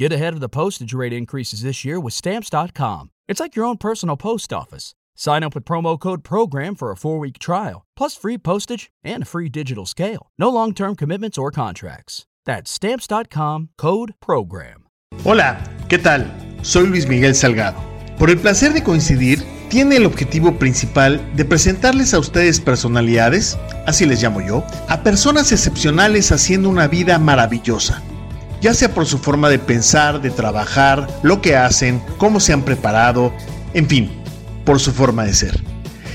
Get ahead of the postage rate increases this year with Stamps.com. It's like your own personal post office. Sign up with promo code PROGRAM for a four week trial, plus free postage and a free digital scale. No long term commitments or contracts. That's Stamps.com code PROGRAM. Hola, ¿qué tal? Soy Luis Miguel Salgado. Por el placer de coincidir, tiene el objetivo principal de presentarles a ustedes personalidades, así les llamo yo, a personas excepcionales haciendo una vida maravillosa ya sea por su forma de pensar, de trabajar, lo que hacen, cómo se han preparado, en fin, por su forma de ser.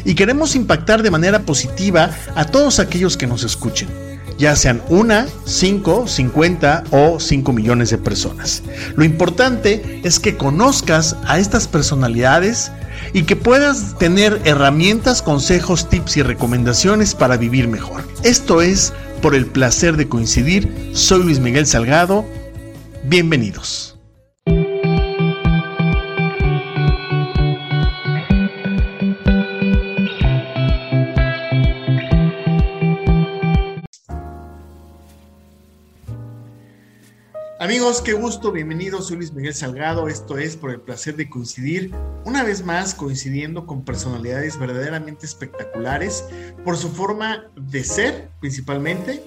Y queremos impactar de manera positiva a todos aquellos que nos escuchen, ya sean una, cinco, cincuenta o cinco millones de personas. Lo importante es que conozcas a estas personalidades y que puedas tener herramientas, consejos, tips y recomendaciones para vivir mejor. Esto es por el placer de coincidir. Soy Luis Miguel Salgado. Bienvenidos. Amigos, qué gusto, bienvenidos, soy Luis Miguel Salgado, esto es por el placer de coincidir, una vez más coincidiendo con personalidades verdaderamente espectaculares, por su forma de ser principalmente,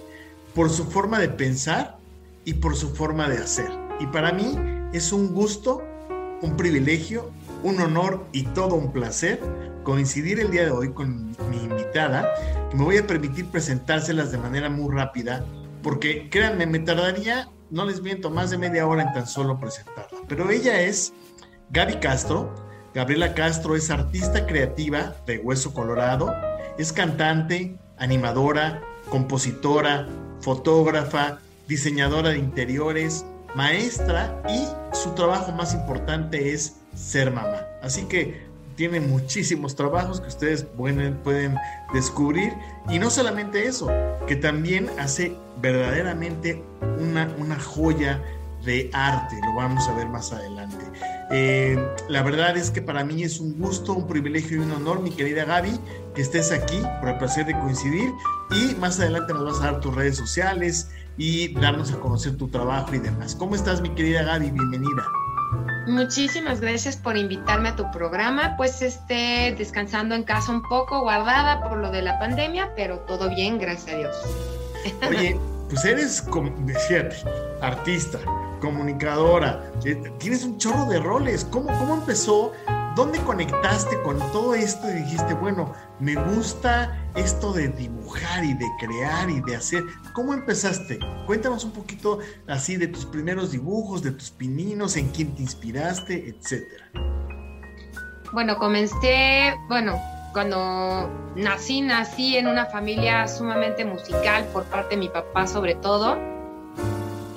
por su forma de pensar y por su forma de hacer. Y para mí es un gusto, un privilegio, un honor y todo un placer coincidir el día de hoy con mi invitada, me voy a permitir presentárselas de manera muy rápida, porque créanme, me tardaría no les miento, más de media hora en tan solo presentarla. Pero ella es Gaby Castro. Gabriela Castro es artista creativa de Hueso Colorado. Es cantante, animadora, compositora, fotógrafa, diseñadora de interiores, maestra y su trabajo más importante es ser mamá. Así que tiene muchísimos trabajos que ustedes pueden, pueden descubrir. Y no solamente eso, que también hace verdaderamente una, una joya de arte, lo vamos a ver más adelante. Eh, la verdad es que para mí es un gusto, un privilegio y un honor, mi querida Gaby, que estés aquí por el placer de coincidir y más adelante nos vas a dar tus redes sociales y darnos a conocer tu trabajo y demás. ¿Cómo estás, mi querida Gaby? Bienvenida. Muchísimas gracias por invitarme a tu programa. Pues esté descansando en casa un poco, guardada por lo de la pandemia, pero todo bien, gracias a Dios. Oye, pues eres, fíjate, artista, comunicadora, eh, tienes un chorro de roles. ¿Cómo, cómo empezó? ¿Dónde conectaste con todo esto y dijiste, bueno, me gusta esto de dibujar y de crear y de hacer? ¿Cómo empezaste? Cuéntanos un poquito así de tus primeros dibujos, de tus pininos, en quién te inspiraste, etcétera. Bueno, comencé, bueno, cuando nací, nací en una familia sumamente musical por parte de mi papá sobre todo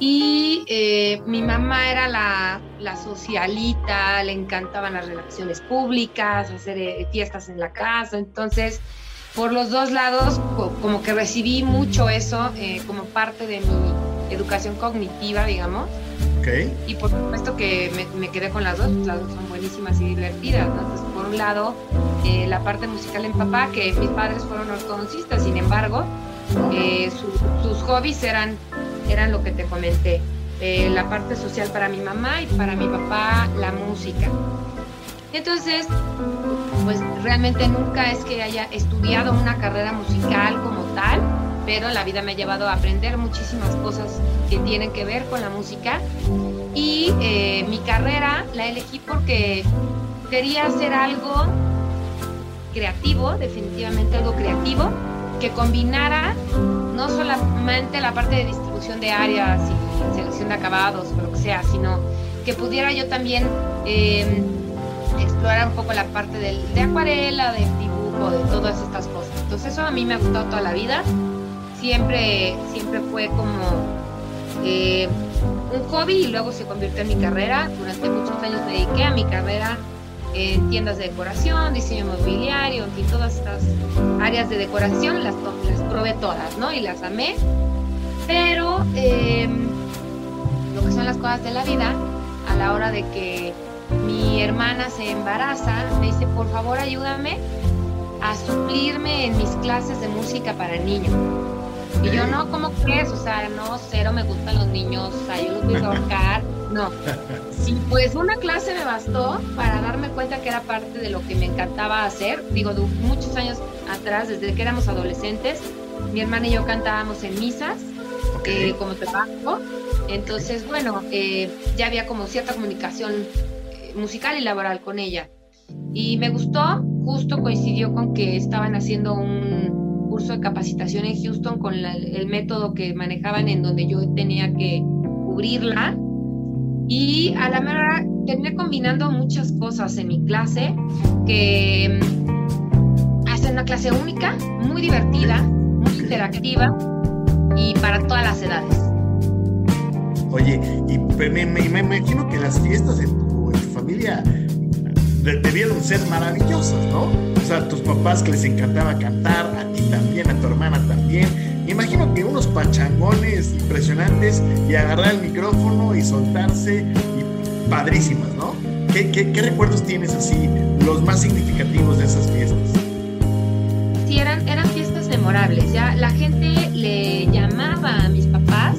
y eh, mi mamá era la, socialita, le encantaban las relaciones públicas, hacer eh, fiestas en la casa. Entonces, por los dos lados, como que recibí mucho eso eh, como parte de mi educación cognitiva, digamos. Okay. Y por supuesto que me, quedé con las dos, las dos son buenísimas y divertidas. Entonces, por un lado, la parte musical en papá, que mis padres fueron ortodoncistas, sin embargo, sus hobbies eran eran lo que te comenté. Eh, la parte social para mi mamá y para mi papá la música. Entonces, pues realmente nunca es que haya estudiado una carrera musical como tal, pero la vida me ha llevado a aprender muchísimas cosas que tienen que ver con la música. Y eh, mi carrera la elegí porque quería hacer algo creativo, definitivamente algo creativo, que combinara no solamente la parte de distribución de áreas y selección de acabados o lo que sea, sino que pudiera yo también em, explorar un poco la parte del, de acuarela, del dibujo, de todas estas cosas. Entonces eso a mí me ha gustado toda la vida. Siempre, siempre fue como eh, un hobby y luego se convirtió en mi carrera. Durante muchos años me dediqué a mi carrera en tiendas de decoración, diseño mobiliario, y todas estas áreas de decoración las, las probé todas, ¿no? Y las amé. Pero em, lo que son las cosas de la vida, a la hora de que mi hermana se embaraza, me dice, por favor ayúdame a suplirme en mis clases de música para niños. Y yo no, ¿cómo crees? O sea, no, cero me gustan los niños, o sea, yo los voy a ahorcar no. Y pues una clase me bastó para darme cuenta que era parte de lo que me encantaba hacer. Digo, muchos años atrás, desde que éramos adolescentes, mi hermana y yo cantábamos en misas eh, como trabajo. Entonces, bueno, eh, ya había como cierta comunicación eh, musical y laboral con ella. Y me gustó, justo coincidió con que estaban haciendo un curso de capacitación en Houston con el método que manejaban en donde yo tenía que cubrirla. Y a la mera terminé combinando muchas cosas en mi clase que mm, hacen una clase única, muy divertida, muy interactiva y para todas las edades. Oye, y me, me, imagino que las fiestas en tu, familia debieron ser maravillosas, ¿no? O sea, tus papás que les encantaba cantar, a ti también, a tu hermana también. Imagino que unos pachangones impresionantes y agarrar el micrófono y soltarse, y padrísimas, ¿no? ¿Qué, recuerdos tienes así, los más significativos de esas fiestas? Sí, eran, eran fiestas memorables. Ya la gente le llamaba a mis papás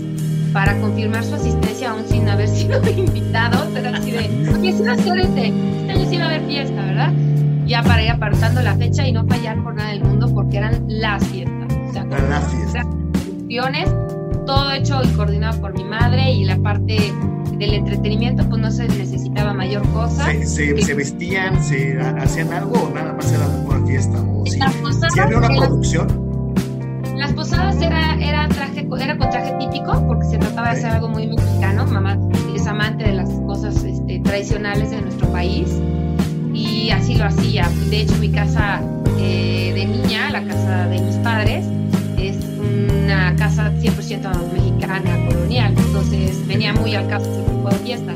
para confirmar su asistencia aún sin haber sido invitado, pero así de, oye, si va a ser este, este año sí va a haber fiesta, ¿verdad? Ya para ir apartando la fecha y no fallar por nada del mundo porque eran las fiestas. Las fiestas. todo hecho y coordinado por mi madre y la parte del entretenimiento pues no se necesitaba mayor cosa. ¿Se, se, vestían, se hacían algo o nada más era una fiesta? ¿O si, había una producción? Las posadas era, era, traje, era con traje típico porque se trataba de hacer algo muy mexicano. Mamá es amante de las cosas este, tradicionales de nuestro país y así lo hacía. De hecho, mi casa eh, de niña, la casa de mis padres, es una casa 100% mexicana, colonial. Entonces venía muy al caso ese tipo de fiesta.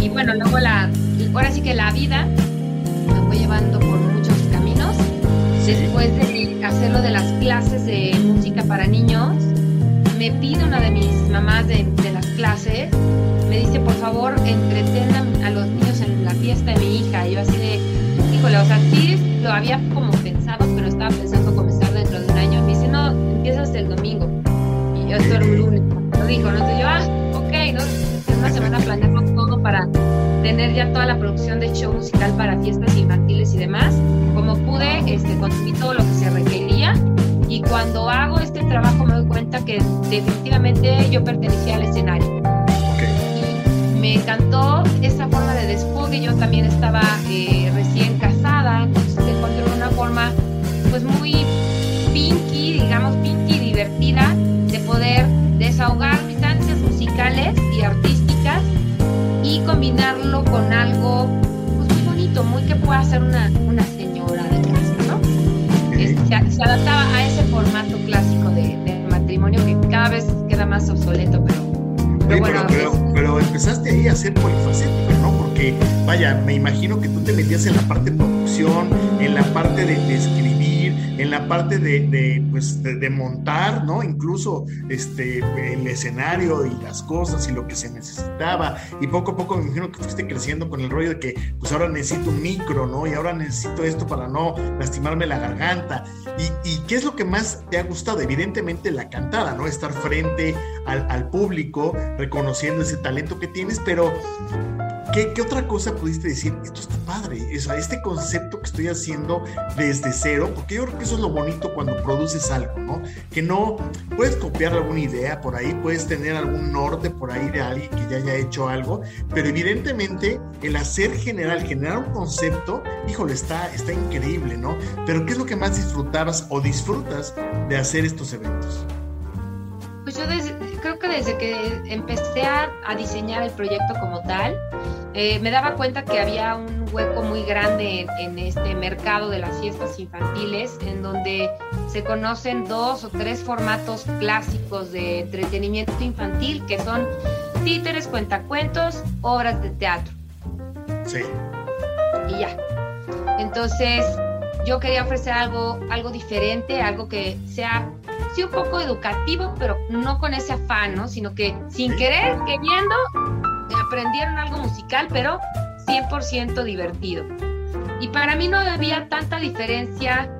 Y bueno, luego la, ahora sí que la vida me fue llevando por muchos caminos. Después de hacerlo de las clases de música para niños, me pide una de mis mamás de, las clases, me dice, por favor, entretengan a los niños en la fiesta de mi hija. Y yo así de, híjole, o sea, sí lo había como pensado, pero estaba pensando empiezas el domingo. Y yo estoy un lunes. Lo dijo, ¿no? Entonces yo, ah, ok, ¿no? Una semana planeando todo para tener ya toda la producción de show musical para fiestas infantiles y demás. Como pude, este, conseguí todo lo que se requería y cuando hago este trabajo me doy cuenta que definitivamente yo pertenecía al escenario. Y me encantó esa forma de desfogue. Yo también estaba eh, recién casada, entonces encontré una forma pues muy pinky, digamos pinky divertida de poder desahogar mis ansias musicales y artísticas y combinarlo con algo pues, muy bonito, muy que pueda ser una, una señora de casa, ¿no? se, adaptaba a ese formato clásico de, matrimonio que cada vez queda más obsoleto, pero, bueno. Pero, empezaste ahí a ser polifacética, ¿no? Porque, vaya, me imagino que tú te metías en la parte de producción, en la parte de, de escribir en la parte de, pues, de, montar, ¿no? Incluso este, el escenario y las cosas y lo que se necesitaba. Y poco a poco me imagino que fuiste creciendo con el rollo de que, pues ahora necesito un micro, ¿no? Y ahora necesito esto para no lastimarme la garganta. ¿Y, y qué es lo que más te ha gustado? Evidentemente la cantada, ¿no? Estar frente al, al público, reconociendo ese talento que tienes, pero ¿Qué, otra cosa pudiste decir? Esto está padre, o este concepto que estoy haciendo desde cero, porque yo creo que eso es lo bonito cuando produces algo, ¿no? Que no puedes copiar alguna idea por ahí, puedes tener algún norte por ahí de alguien que ya haya hecho algo, pero evidentemente el hacer general, generar un concepto, híjole, está, está increíble, ¿no? Pero ¿qué es lo que más disfrutabas o disfrutas de hacer estos eventos? Pues yo creo que desde que empecé a diseñar el proyecto como tal, eh, me daba cuenta que había un hueco muy grande en, este mercado de las fiestas infantiles, en donde se conocen dos o tres formatos clásicos de entretenimiento infantil, que son títeres, cuentacuentos, obras de teatro. Sí. Y ya. Entonces, yo quería ofrecer algo, algo diferente, algo que sea sí un poco educativo, pero no con ese afán, ¿no? Sino que sin querer, queriendo, aprendieron algo musical, pero 100% divertido. Y para mí no había tanta diferencia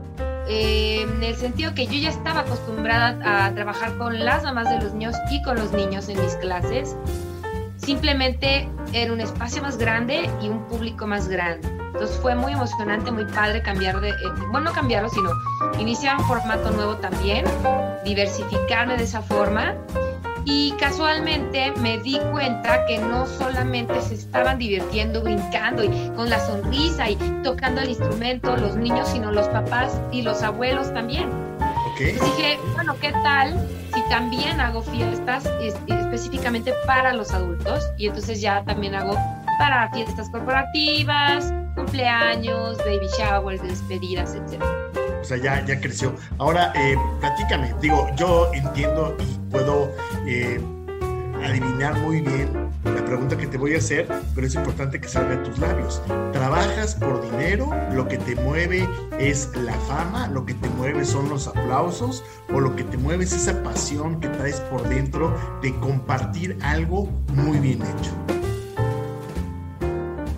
eh, en el sentido que yo ya estaba acostumbrada a trabajar con las mamás de los niños y con los niños en mis clases. simplemente era un espacio más grande y un público más grande. Entonces fue muy emocionante, muy padre cambiar de, eh, bueno, no cambiarlo, sino iniciar un formato nuevo también, diversificarme de esa forma. Y casualmente me di cuenta que no solamente se estaban divirtiendo, brincando y con la sonrisa y tocando el instrumento los niños, sino los papás y los abuelos también. Okay. dije, bueno, ¿qué tal si también hago fiestas específicamente para los adultos? Y entonces ya también hago para fiestas corporativas, cumpleaños, baby showers, despedidas, etc. O sea, ya, ya creció. Ahora, eh, platícame, digo, yo entiendo y puedo eh, adivinar muy bien la pregunta que te voy a hacer, pero es importante que salga de tus labios. ¿Trabajas por dinero? ¿Lo que te mueve es la fama? ¿Lo que te mueve son los aplausos? ¿O lo que te mueve es esa pasión que traes por dentro de compartir algo muy bien hecho?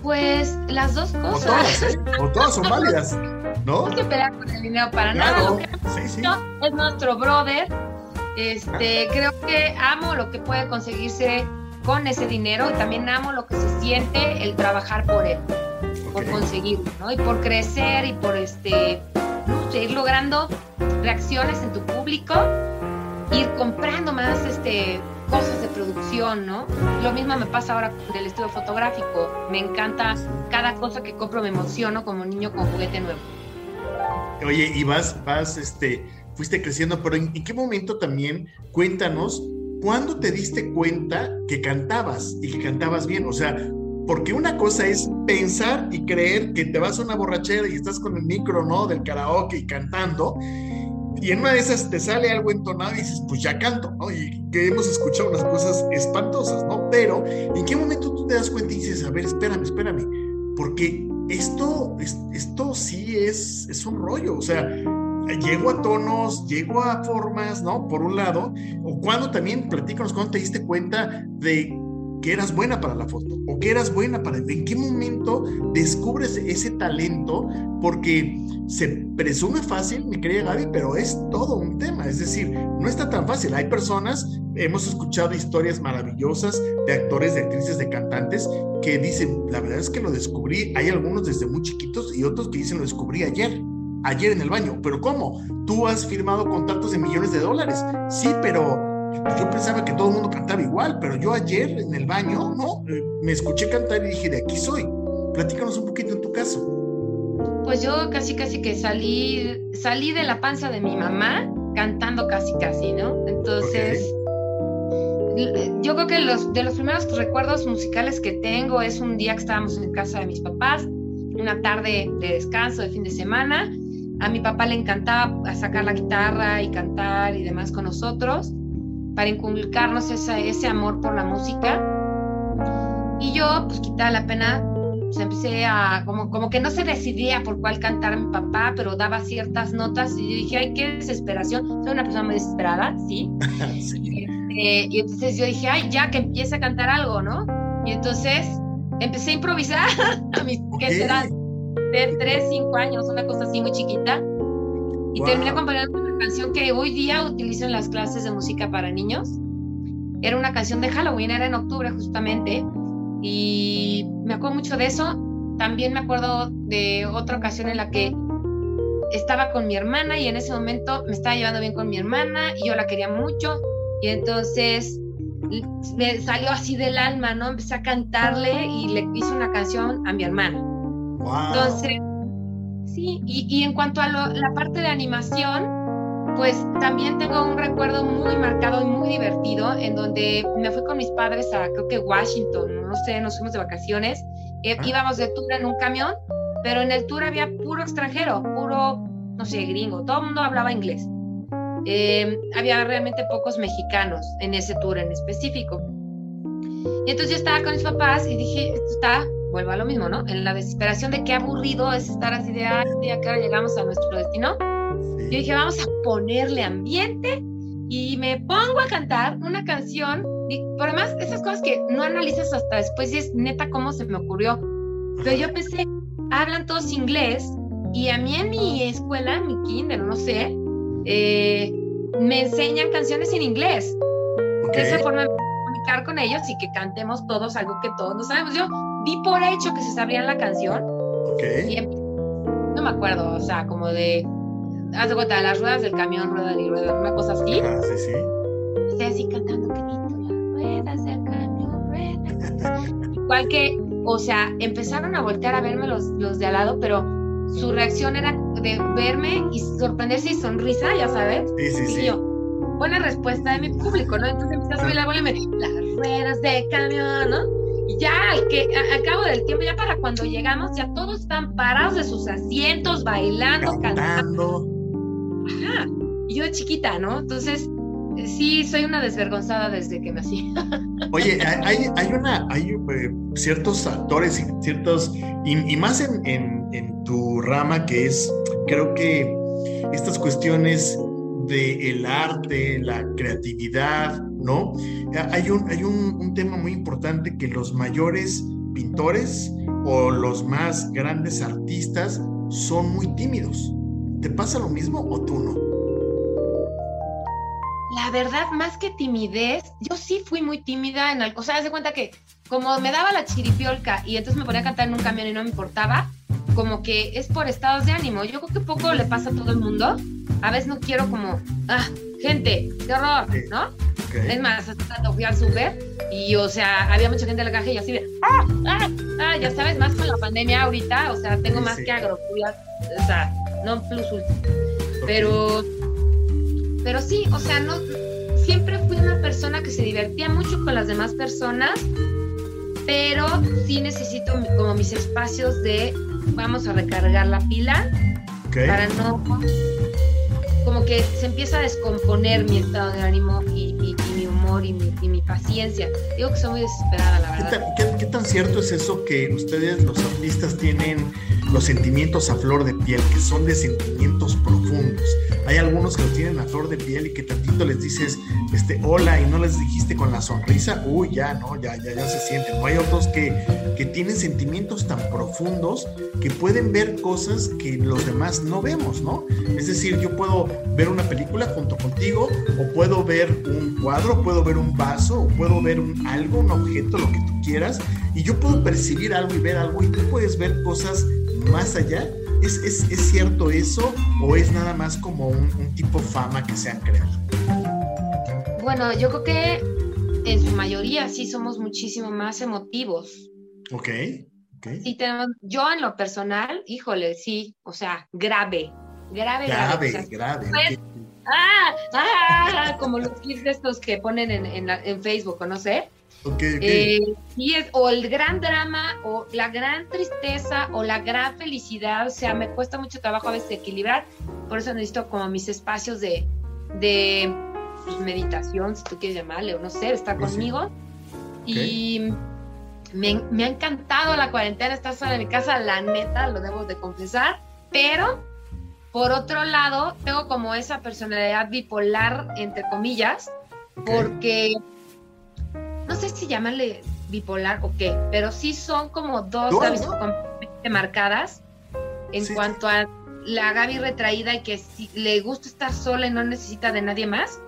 Pues las dos cosas. O todas, ¿eh? O todas son válidas, ¿no? No hay pelear con el dinero para nada. Lo que sí, es nuestro brother. Este, creo que amo lo que puede conseguirse con ese dinero y también amo lo que se siente el trabajar por él, por conseguirlo, ¿no? Y por crecer y por este, no ir logrando reacciones en tu público, ir comprando más este cosas de producción, ¿no? Lo mismo me pasa ahora con el estudio fotográfico. Me encanta cada cosa que compro, me emociono como un niño con juguete nuevo. Oye, y vas, vas, este, fuiste creciendo, pero ¿en, qué momento también, cuéntanos, cuándo te diste cuenta que cantabas y que cantabas bien? O sea, porque una cosa es pensar y creer que te vas a una borrachera y estás con el micro, ¿no? Del karaoke y cantando y en una de esas te sale algo entonado y dices, pues ya canto, ¿no? Y que hemos escuchado unas cosas espantosas, ¿no? Pero, ¿en qué momento tú te das cuenta y dices, a ver, espérame, espérame? Porque esto, esto sí es, es un rollo, o sea, llego a tonos, llego a formas, ¿no? Por un lado, o cuando también, platícanos, cuando te diste cuenta de que eras buena para la foto o que eras buena para... ¿En qué momento descubres ese talento? Porque se presume fácil, mi querida Gaby, pero es todo un tema. Es decir, no está tan fácil. Hay personas, hemos escuchado historias maravillosas de actores, de actrices, de cantantes que dicen, la verdad es que lo descubrí. Hay algunos desde muy chiquitos y otros que dicen, lo descubrí ayer ayer en el baño. ¿Pero cómo? Tú has firmado contratos de millones de dólares. Sí, pero yo pensaba que todo el mundo cantaba igual, pero yo ayer en el baño, no, eh, me escuché cantar y dije, de aquí soy. Platícanos un poquito en tu caso. Pues yo casi casi que salí, salí de la panza de mi mamá cantando casi casi, ¿no? Entonces, yo creo que los, de los primeros recuerdos musicales que tengo es un día que estábamos en casa de mis papás, una tarde de descanso de fin de semana. A mi papá le encantaba sacar la guitarra y cantar y demás con nosotros para inculcarnos ese amor por la música. Y yo, pues quitada la pena, pues empecé a, como, como que no se decidía por cuál cantar mi papá, pero daba ciertas notas y dije, ay, qué desesperación. Soy una persona muy desesperada, ¿sí? Este, y entonces yo dije, ay, ya que empiece a cantar algo, ¿no? Y entonces empecé a improvisar a mis. De 3, 5 años, una cosa así muy chiquita. Y terminé acompañando canción que hoy día utilizo en las clases de música para niños. Era una canción de Halloween, era en octubre justamente, y me acuerdo mucho de eso. También me acuerdo de otra ocasión en la que estaba con mi hermana y en ese momento me estaba llevando bien con mi hermana y yo la quería mucho y entonces me salió así del alma, ¿no? Empecé a cantarle y le hice una canción a mi hermana. Entonces, sí, y, y en cuanto a la parte de animación, pues también tengo un recuerdo muy marcado y muy divertido en donde me fui con mis padres a creo que Washington, no sé, nos fuimos de vacaciones, eh, ah. íbamos de tour en un camión, pero en el tour había puro extranjero, puro, no sé, gringo, todo el mundo hablaba inglés. Eh, había realmente pocos mexicanos en ese tour en específico. Y entonces yo estaba con mis papás y dije, esto está, vuelvo a lo mismo, ¿no? En la desesperación de qué aburrido es estar así de, ay, ¿a qué hora llegamos a nuestro destino? Yo dije, vamos a ponerle ambiente y me pongo a cantar una canción. Y, por además, esas cosas que no analizas hasta después y es neta cómo se me ocurrió. Pero yo pensé, hablan todos inglés y a mí en mi escuela, mi kinder, no sé, eh, me enseñan canciones en inglés. De esa forma me platicar con ellos y que cantemos todos algo que todos no sabemos. Yo di por hecho que se sabrían la canción. Ok. Em, no me acuerdo, o sea, como de, haz de cuenta, las ruedas del camión ruedan y ruedan, una cosa así. Ah, sí, sí. Estoy así cantando, querido, las ruedas del camión ruedan. Igual que, o sea, empezaron a voltear a verme los, los de al lado, pero su reacción era de verme y sorprenderse y sonrisa, ya sabes. Sí, sí, Y sí. yo, buena respuesta de mi público, ¿no? Entonces empecé a subir la bola y me las ruedas de camión, ¿no? Y ya, al que, a, al cabo del tiempo, ya para cuando llegamos, ya todos están parados de sus asientos, bailando, cantando. Cantando. Ajá. Y yo de chiquita, ¿no? Entonces, sí, soy una desvergonzada desde que nací. Oye, hay, hay- hay una, hay eh, ciertos actores y ciertos, y, y más en, en- en tu rama que es, creo que estas cuestiones del arte, la creatividad, ¿no? Hay un, hay un, un tema muy importante que los mayores pintores o los más grandes artistas son muy tímidos. ¿Te pasa lo mismo o tú no? La verdad, más que timidez, yo sí fui muy tímida en algo. O sea, haz de cuenta que como me daba la chiripiolca y entonces me ponía a cantar en un camión y no me importaba, como que es por estados de ánimo. Yo creo que poco le pasa a todo el mundo. A veces no quiero como, ah, gente, qué horror. ¿no? Es más, hace rato fui al súper y, o sea, había mucha gente en la caja y yo así de, ah, ah, ah, ya sabes, más con la pandemia ahorita, o sea, tengo Sí, más sí. que agrocuidar, o sea, no plus ultra. Pero, pero sí, o sea, no, siempre fui una persona que se divertía mucho con las demás personas, pero sí necesito como mis espacios de vamos a recargar la pila para no como que se empieza a descomponer mi estado de ánimo y, y- y mi humor y mi, y mi paciencia. Digo que soy muy desesperada, la ¿Qué verdad. tan, qué- qué tan cierto es eso que ustedes, los artistas, tienen los sentimientos a flor de piel, que son de sentimientos profundos? Hay algunos que los tienen a flor de piel y que tantito les dices, este, hola, y no les dijiste con la sonrisa, uy, ya, no, ya, ya, ya se sienten. No hay otros que, que tienen sentimientos tan profundos que pueden ver cosas que los demás no vemos, ¿no? Es decir, yo puedo ver una película junto contigo, o puedo ver un cuadro, puedo ver un vaso, o puedo ver un algo, un objeto, lo que tú quieras, y yo puedo percibir algo y ver algo, y tú puedes ver cosas más allá. ¿Es, es, es cierto eso o es nada más como un, un tipo fama que se han creado? Bueno, yo creo que en su mayoría sí somos muchísimo más emotivos. Ok, ok. Sí tenemos, yo en lo personal, híjole, sí, o sea, grave, grave, grave. Grave, o sea, grave. pues. ¡Ah! ¡Ah! Como los clips de estos que ponen en, en, la- en Facebook, ¿o no sé? Ok, ok. Eh, es, o el gran drama, o la gran tristeza, o la gran felicidad. O sea, me cuesta mucho trabajo a veces equilibrar. Por eso necesito como mis espacios de, de pues, meditación, si tú quieres llamarle, o no sé, estar Sí, sí. conmigo. Y me, me ha encantado la cuarentena, estar sola en mi casa, la neta, lo debo de confesar. Pero, por otro lado, tengo como esa personalidad bipolar, entre comillas, porque si llamarle bipolar o qué, pero sí son como dos No, Gabis no. marcadas en Sí, cuanto a la Gaby retraída y que si le gusta estar sola y no necesita de nadie más,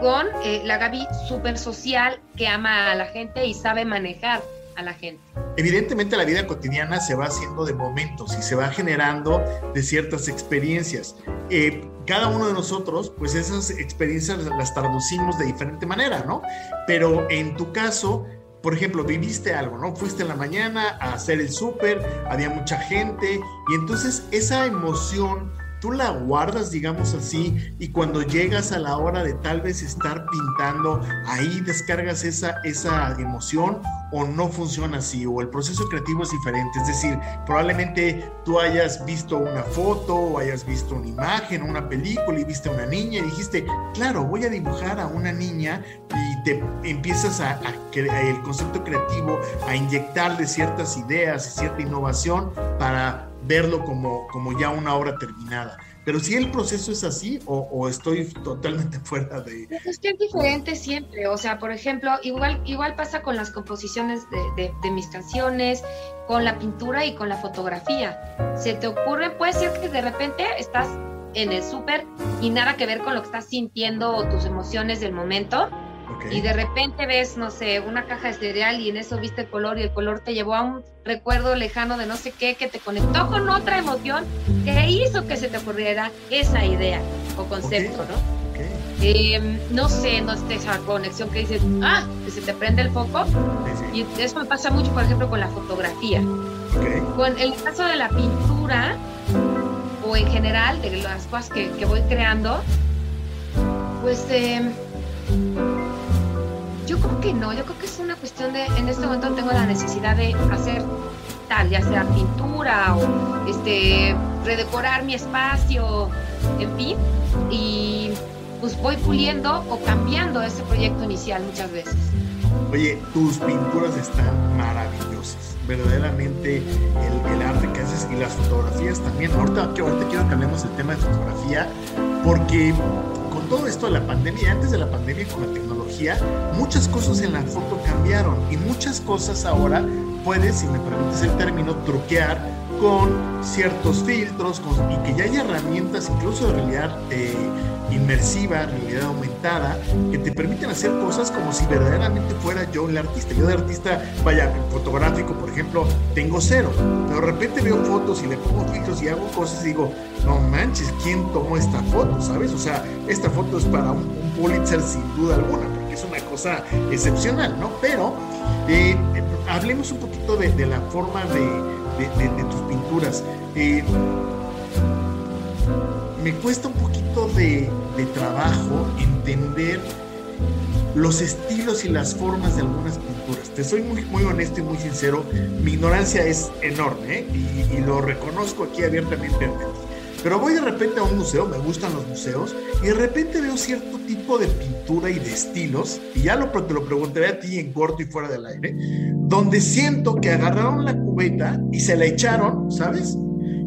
con eh, la Gaby súper social que ama a la gente y sabe manejar a la gente. Evidentemente la vida cotidiana se va haciendo de momentos y se va generando de ciertas experiencias. Eh, cada uno de nosotros, pues esas experiencias las traducimos de diferente manera, ¿no? Pero en tu caso, por ejemplo, viviste algo, ¿no? Fuiste en la mañana a hacer el súper, había mucha gente y entonces esa emoción tú la guardas, digamos así, y cuando llegas a la hora de tal vez estar pintando, ahí descargas esa, esa emoción o no funciona así, o el proceso creativo es diferente. Es decir, probablemente tú hayas visto una foto o hayas visto una imagen, una película y viste a una niña y dijiste, claro, voy a dibujar a una niña y te empiezas a, a cre- el concepto creativo a inyectarle ciertas ideas y cierta innovación para verlo como, como ya una obra terminada. Pero si el proceso es así o, estoy totalmente fuera de... Pues Es que es diferente siempre, o sea, por ejemplo, igual, igual pasa con las composiciones de, de- de mis canciones, con la pintura y con la fotografía. Se te ocurre, puede ser que de repente estás en el súper y nada que ver con lo que estás sintiendo o tus emociones del momento, Y de repente ves, no sé, una caja de cereal y en eso viste el color y el color te llevó a un recuerdo lejano de no sé qué que te conectó con otra emoción que hizo que se te ocurriera esa idea o concepto, ¿no? Em, no sé, no sé, esa conexión que dices, ah, que se te prende el foco. Y eso me pasa mucho, por ejemplo, con la fotografía. Con el caso de la pintura, o en general, de las cosas que, que voy creando, pues eh, yo creo que no, yo creo que es una cuestión de, en este momento tengo la necesidad de hacer tal, ya sea pintura o este, redecorar mi espacio, en fin, y pues voy puliendo o cambiando ese proyecto inicial muchas veces. Oye, tus pinturas están maravillosas. Verdaderamente el, arte que haces y las fotografías también. Ahorita, ahorita quiero que hablemos del tema de fotografía porque con todo esto de la pandemia, antes de la pandemia con la tecnología, muchas cosas en la foto cambiaron y muchas cosas ahora puedes, si me permites el término, truquear con ciertos filtros y que ya hay herramientas incluso de realidad eh, inmersiva, realidad aumentada, que te permiten hacer cosas como si verdaderamente fuera yo el artista. Yo de artista, vaya, fotográfico, por ejemplo, tengo cero, pero de repente veo fotos y le pongo filtros y hago cosas y digo, no manches, ¿quién tomó esta foto? ¿Sabes? O sea, esta foto es para un, Pulitzer sin duda alguna, es una cosa excepcional, ¿no? Pero eh, hablemos un poquito de, la forma de, tus pinturas. Eh, me cuesta un poquito de, trabajo entender los estilos y las formas de algunas pinturas. Te soy muy, honesto y muy sincero, mi ignorancia es enorme ¿eh? y, lo reconozco aquí abiertamente Pero voy de repente a un museo, me gustan los museos, y de repente veo cierto tipo de pintura y de estilos, y ya lo, te lo preguntaré a ti en corto y fuera del aire, donde siento que agarraron la cubeta y se la echaron, ¿sabes?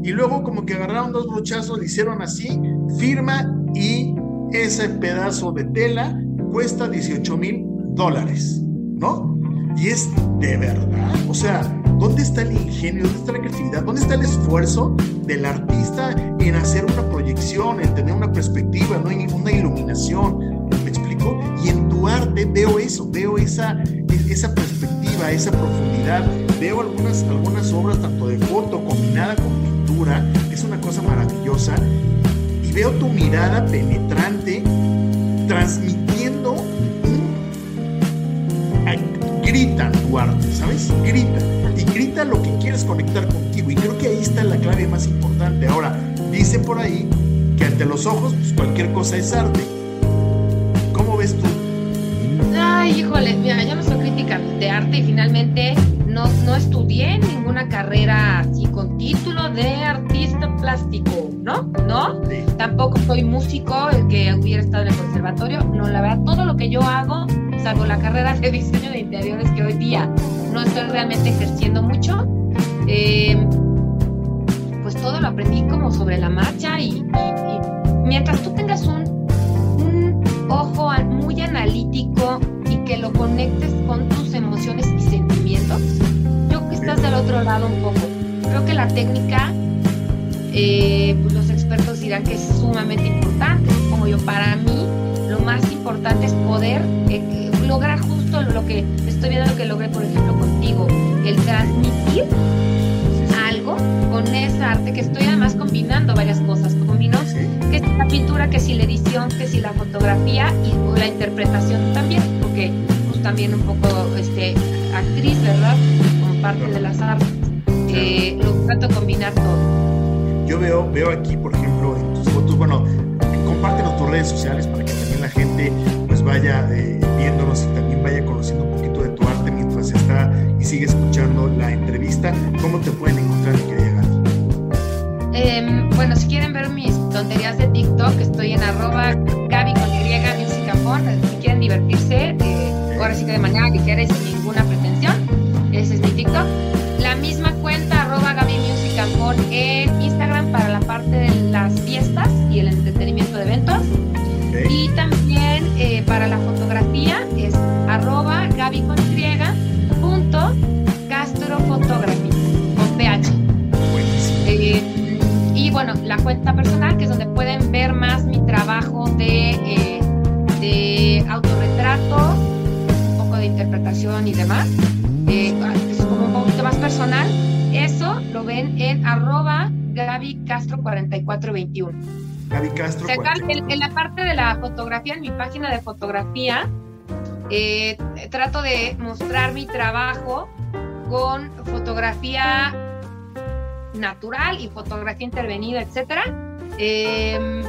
y luego como que agarraron dos brochazos, le hicieron así, firma y ese pedazo de tela cuesta 18 mil dólares, ¿no? Y es de verdad, o sea, ¿dónde está el ingenio? ¿Dónde está la creatividad? ¿Dónde está el esfuerzo del artista en hacer una proyección, en tener una perspectiva, no hay una iluminación? ¿Me explico? Y en tu arte veo eso, veo esa, esa perspectiva, esa profundidad. Veo algunas, algunas obras tanto de foto combinada con es una cosa maravillosa, y veo tu mirada penetrante transmitiendo grita tu arte, ¿sabes? Grita. Grita lo que quieres conectar contigo. Y creo que ahí está la clave más importante. Ahora, dicen por ahí que ante los ojos, pues cualquier cosa es arte. ¿Cómo ves tú? Ay, híjole, mira, yo no soy crítica de arte y finalmente no, no estudié ninguna carrera así con título de artista plástico, ¿no? ¿No? Tampoco soy músico, el que hubiera estado en el conservatorio. No, la verdad, todo lo que yo hago, salvo la carrera de diseño de interiores que hoy día no estoy realmente ejerciendo mucho, eh, pues todo lo aprendí como sobre la marcha y, mientras tú tengas un, ojo muy analítico y que lo conectes con tus emociones y sentimientos, estás del otro lado un poco. Creo que la técnica, eh, pues los expertos dirán que es sumamente importante. Como yo, para mí, lo más importante es poder eh, lograr justo lo que estoy viendo, lo que logré, por ejemplo, contigo, el transmitir algo con esa arte que estoy además combinando varias cosas. Combino que si la pintura, que si la edición, que si la fotografía y la interpretación también, porque pues, también un poco este, actriz, ¿verdad? parte de las artes. Eh, lo trato de combinar todo. Yo veo, veo aquí, por ejemplo, en tus fotos, bueno, compártenos tus redes sociales para que también la gente pues vaya eh, viéndonos y también vaya conociendo un poquito de tu arte mientras está y sigue escuchando la entrevista. ¿Cómo te pueden encontrar, mi querida Eh, bueno, si quieren ver mis tonterías de TikTok, estoy en arroba Gaby con Y Music Si quieren divertirse, eh, ahora sí que de manera ligera y sin ninguna pretensión ese es mi TikTok. La misma cuenta, arroba Gaby en Instagram para la parte de las fiestas y el entretenimiento de eventos. Y también eh, para la fotografía es arroba Gaby con punto con PH. Eh, y bueno, la cuenta personal, que es donde pueden ver más mi trabajo de, eh, de autorretrato, un poco de interpretación y demás. Eh, es como un poquito más personal. Eso lo ven en arroba Gaby Castro 4421. Gaby Castro. O sea, en, la parte de la fotografía, en mi página de fotografía, eh, trato de mostrar mi trabajo con fotografía natural y fotografía intervenida, etcétera. Em,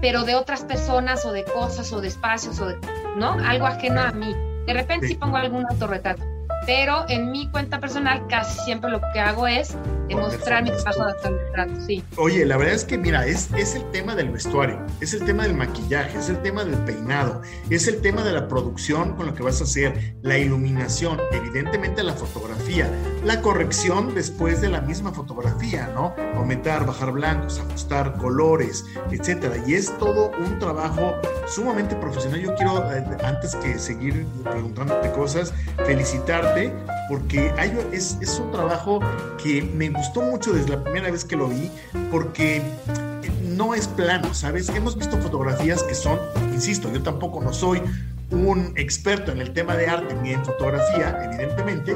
pero de otras personas o de cosas o de espacios o de, ¿no? Algo ajeno a mí. De repente sí pongo algún autorretrato pero en mi cuenta personal casi siempre lo que hago es demostrar mi trabajo de retrato, sí. Oye, la verdad es que mira, es, es el tema del vestuario, es el tema del maquillaje, es el tema del peinado, es el tema de la producción con lo que vas a hacer, la iluminación, evidentemente la fotografía, la corrección después de la misma fotografía, ¿no? Aumentar, bajar blancos, ajustar colores, etcétera. Y es todo un trabajo sumamente profesional. Yo quiero, eh, antes que seguir preguntándote cosas, felicitar porque hay, es, es un trabajo que me gustó mucho desde la primera vez que lo vi porque no es plano, ¿sabes? Hemos visto fotografías que son, insisto, yo tampoco no soy un experto en el tema de arte ni en fotografía, evidentemente,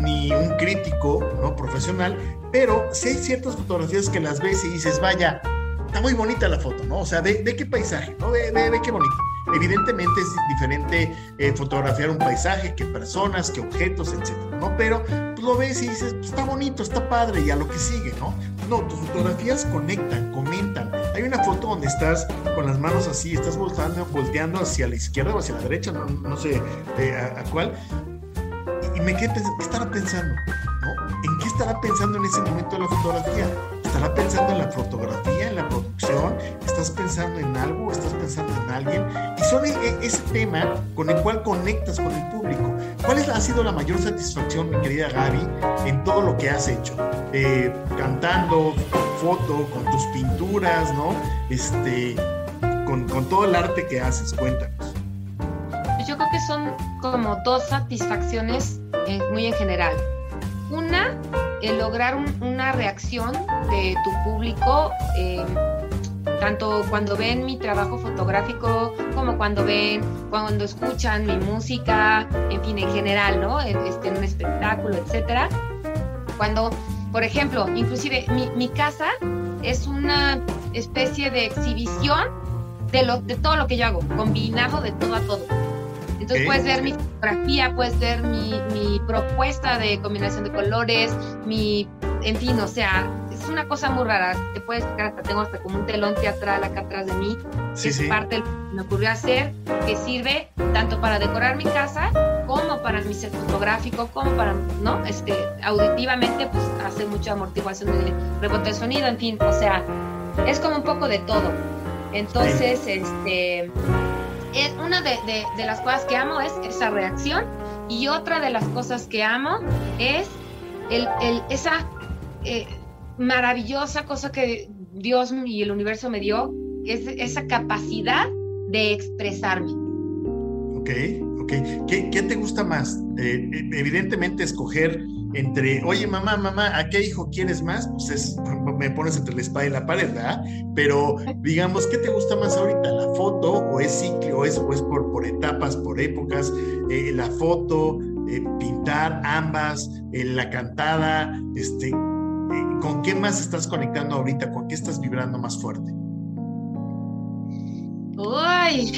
ni un crítico no profesional, pero sí hay ciertas fotografías que las ves y dices, vaya, está muy bonita la foto, ¿no? O sea, ve, qué paisaje, ¿no? Ve, ve, qué bonito. Evidentemente es diferente eh, fotografiar un paisaje que personas, que objetos, etcétera, ¿no? Pero tú lo ves y dices, pues, está bonito, está padre, y a lo que sigue, ¿no? No, tus fotografías conectan, comentan. Hay una foto donde estás con las manos así, estás volteando, volteando hacia la izquierda o hacia la derecha, no, sé eh, a, cuál. Y, me quedé pensando, ¿qué estará pensando? ¿No? ¿En qué estará pensando en ese momento de la fotografía? ¿Estará pensando en la fotografía, en la producción? ¿Estás pensando en algo? ¿Estás pensando en alguien? Y son e, ese tema con el cual conectas con el público. ¿Cuál ha sido la mayor satisfacción, mi querida Gaby, en todo lo que has hecho? Eh, cantando, foto, con tus pinturas, ¿no? Este, con, con todo el arte que haces, cuéntanos. Yo creo que son como dos satisfacciones eh, muy en general. Una, lograr una reacción de tu público, eh, tanto cuando ven mi trabajo fotográfico como cuando ven, cuando escuchan mi música, en fin, en general, ¿no? Este, en un espectáculo, etcétera. Cuando, por ejemplo, inclusive mi, mi casa es una especie de exhibición de, lo, de todo lo que yo hago, combinado de todo a todo. Entonces puedes ver mi fotografía, puedes ver mi, mi, propuesta de combinación de colores, mi, en fin, o sea, es una cosa muy rara. Te puedes fijar, hasta tengo hasta como un telón teatral acá atrás de mí, que es parte de lo que me ocurrió hacer, que sirve tanto para decorar mi casa como para mi set fotográfico, como para, ¿no? Este, auditivamente, pues hace mucha amortiguación de rebote de sonido, en fin, o sea, es como un poco de todo. Entonces, este es una de, las cosas que amo es esa reacción y otra de las cosas que amo es el, esa eh, maravillosa cosa que Dios y el universo me dio, es esa capacidad de expresarme. Ok, ok. ¿Qué, te gusta más? Eh, eh, evidentemente escoger entre, oye mamá, mamá, ¿a qué hijo quieres más? Pues es, me pones entre la espada y la pared, ¿verdad? Pero digamos, ¿qué te gusta más ahorita? ¿La foto o es ciclo o es, por, por etapas, por épocas? Eh, la foto, eh, pintar ambas, eh, la cantada, este, ¿con qué más estás conectando ahorita? ¿Con qué estás vibrando más fuerte? Uy,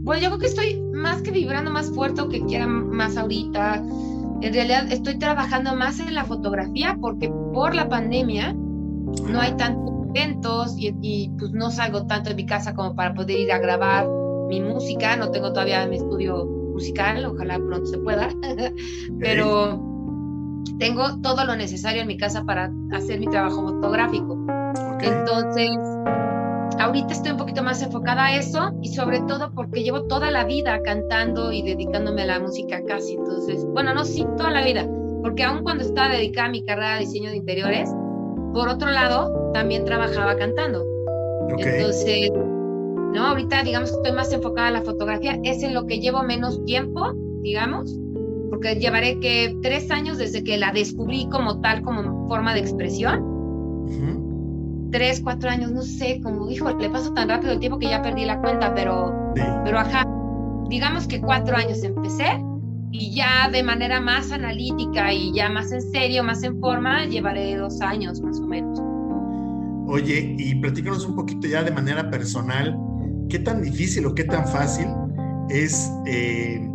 bueno, yo creo que estoy más que vibrando más fuerte o que quiera más ahorita en realidad estoy trabajando más en la fotografía porque por la pandemia no hay tantos eventos y, pues no salgo tanto de mi casa como para poder ir a grabar mi música. No tengo todavía mi estudio musical, ojalá pronto se pueda, pero tengo todo lo necesario en mi casa para hacer mi trabajo fotográfico. Entonces, ahorita estoy un poquito más enfocada a eso y sobre todo porque llevo toda la vida cantando y dedicándome a la música casi. Entonces, bueno, no, sí, toda la vida. Porque aún cuando estaba dedicada a mi carrera de diseño de interiores, por otro lado, también trabajaba cantando. Entonces, no, ahorita digamos que estoy más enfocada a la fotografía. Es en lo que llevo menos tiempo, digamos, porque llevaré que tres años desde que la descubrí como tal, como forma de expresión tres, cuatro años, no sé, como, hijo, le paso tan rápido el tiempo que ya perdí la cuenta, pero, pero ajá, digamos que cuatro años empecé y ya de manera más analítica y ya más en serio, más en forma, llevaré dos años más o menos. Oye, y platícanos un poquito ya de manera personal, ¿qué tan difícil o qué tan fácil es eh,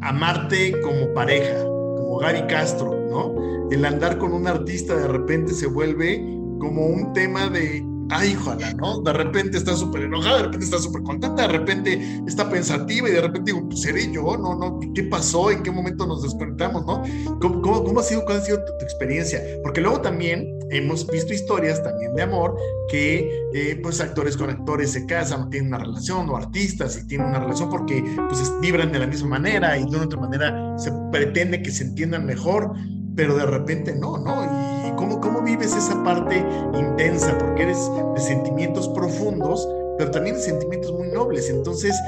amarte como pareja, como Gaby Castro, ¿no? El andar con un artista de repente se vuelve como un tema de ay, ojalá, ¿no? De repente está súper enojada, de repente está súper contenta, de repente está pensativa y de repente digo, pues seré yo, ¿no? no ¿Qué pasó? ¿En qué momento nos desconectamos, no? ¿Cómo, cómo, ha sido, cuál ha sido tu, experiencia? Porque luego también hemos visto historias también de amor que, eh, pues, actores con actores se casan tienen una relación, o artistas y tienen una relación porque, pues, vibran de la misma manera y de una otra manera se pretende que se entiendan mejor, pero de repente no, ¿no? ¿Y cómo, cómo vives esa parte intensa? Porque eres de sentimientos profundos, pero también de sentimientos muy nobles. Entonces,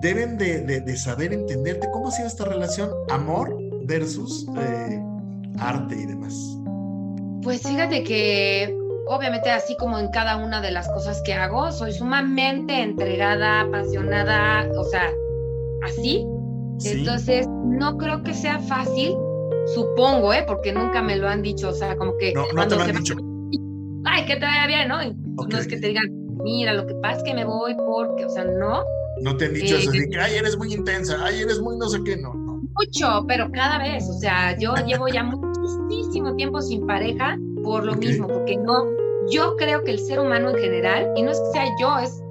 deben de, de, saber entenderte. ¿Cómo ha sido esta relación amor versus eh, arte y demás? Pues fíjate que obviamente así como en cada una de las cosas que hago, soy sumamente entregada, apasionada, o sea, así. Entonces, no creo que sea fácil Supongo, ¿eh? Porque nunca me lo han dicho, o sea, como que... No, no te lo han dicho. Ay, que te vaya bien, ¿no? No es que te digan, mira, lo que pasa es que me voy porque, o sea, no. No te han dicho eso, de que, ay, eres muy intensa, ay, eres muy no sé qué, no, no. Mucho, pero cada vez, o sea, yo llevo ya muchísimo tiempo sin pareja por lo mismo, porque no, yo creo que el ser humano en general, y no es que sea yo, es,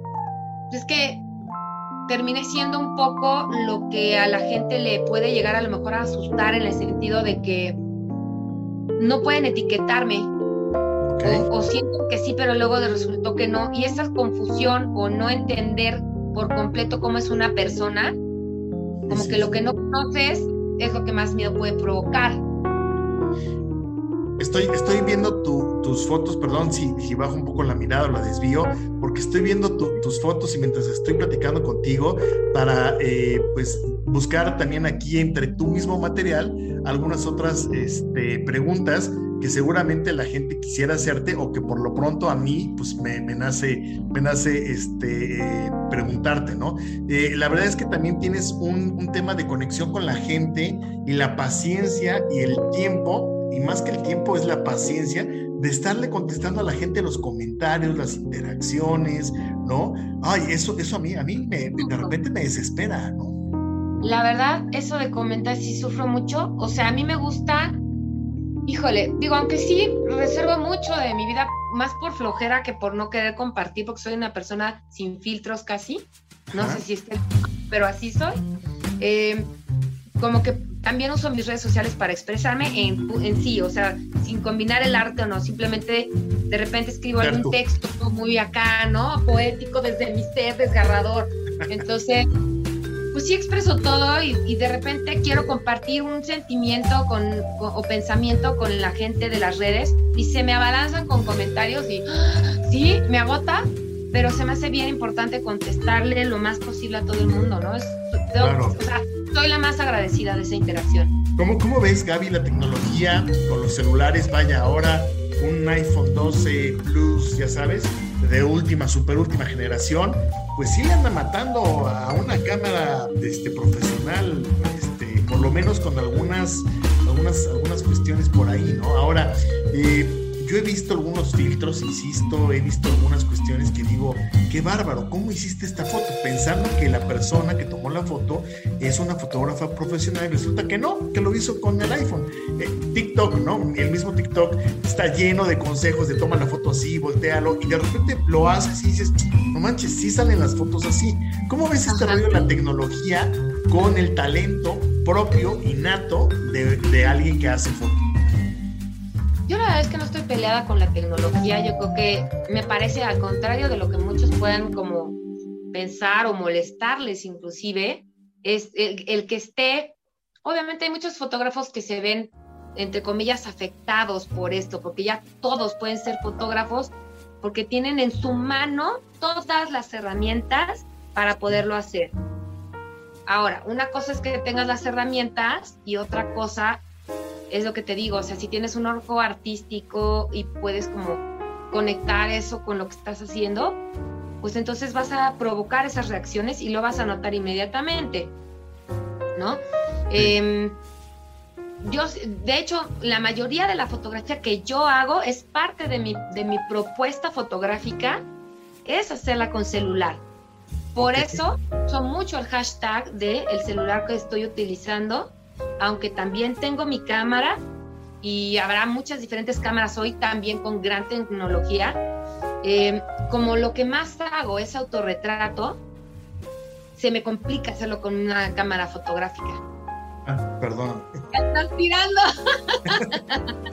es que termine siendo un poco lo que a la gente le puede llegar a lo mejor a asustar en el sentido de que no pueden etiquetarme o, o, siento que sí, pero luego resultó que no. Y esa confusión o no entender por completo cómo es una persona, como que lo que no conoces es lo que más miedo puede provocar. Estoy, estoy viendo tus fotos, perdón si, si bajo un poco la mirada o la desvío, porque estoy viendo tus fotos y mientras estoy platicando contigo para eh, pues buscar también aquí entre tu mismo material algunas otras este, preguntas que seguramente la gente quisiera hacerte o que por lo pronto a mí pues me, nace, me nace este, eh, preguntarte, ¿no? Eh, la verdad es que también tienes un, un tema de conexión con la gente y la paciencia y el tiempo y más que el tiempo es la paciencia de estarle contestando a la gente los comentarios, las interacciones, ¿no? Ay, eso, eso a mí, a mí me, de repente me desespera, ¿no? La verdad, eso de comentar sí sufro mucho. O sea, a mí me gusta, híjole, digo, aunque sí reservo mucho de mi vida, más por flojera que por no querer compartir, porque soy una persona sin filtros casi. No sé si esté, pero así soy. Eh, como que también uso mis redes sociales para expresarme en, en, sí, o sea, sin combinar el arte o no, simplemente de repente escribo algún texto muy acá, ¿no? Poético desde mi ser desgarrador. Entonces, pues sí expreso todo y, de repente quiero compartir un sentimiento con, o pensamiento con la gente de las redes y se me abalanzan con comentarios y ¡ah! sí, me agota, pero se me hace bien importante contestarle lo más posible a todo el mundo, ¿no? Es, claro. o sea, soy la más agradecida de esa interacción. ¿Cómo, ¿Cómo ves, Gaby, la tecnología con los celulares? Vaya, ahora un iPhone 12 Plus, ya sabes, de última, super última generación, pues sí le anda matando a una cámara este, profesional, este, por lo menos con algunas, algunas, algunas cuestiones por ahí, ¿no? Ahora, eh, yo he visto algunos filtros, insisto, he visto algunas cuestiones que digo, qué bárbaro, ¿cómo hiciste esta foto? Pensando que la persona que tomó la foto es una fotógrafa profesional y resulta que no, que lo hizo con el iPhone. Eh, TikTok, ¿no? El mismo TikTok está lleno de consejos de toma la foto así, voltealo y de repente lo haces y dices, no manches, sí salen las fotos así. ¿Cómo ves este rollo de la tecnología con el talento propio, innato de, de alguien que hace fotos? Yo la verdad es que no estoy peleada con la tecnología, yo creo que me parece al contrario de lo que muchos puedan como pensar o molestarles inclusive, es el, que esté, obviamente hay muchos fotógrafos que se ven, entre comillas, afectados por esto, porque ya todos pueden ser fotógrafos, porque tienen en su mano todas las herramientas para poderlo hacer. Ahora, una cosa es que tengas las herramientas y otra cosa es lo que te digo, o sea, si tienes un ojo artístico y puedes como conectar eso con lo que estás haciendo, pues entonces vas a provocar esas reacciones y lo vas a notar inmediatamente. ¿no? Em, yo, de hecho, la mayoría de la fotografía que yo hago es parte de mi, de mi propuesta fotográfica, es hacerla con celular. Por eso son mucho el hashtag de el celular que estoy utilizando, aunque también tengo mi cámara y habrá muchas diferentes cámaras hoy también con gran tecnología. Eh, como lo que más hago es autorretrato, se me complica hacerlo con una cámara fotográfica. Ah, perdón. estás tirando?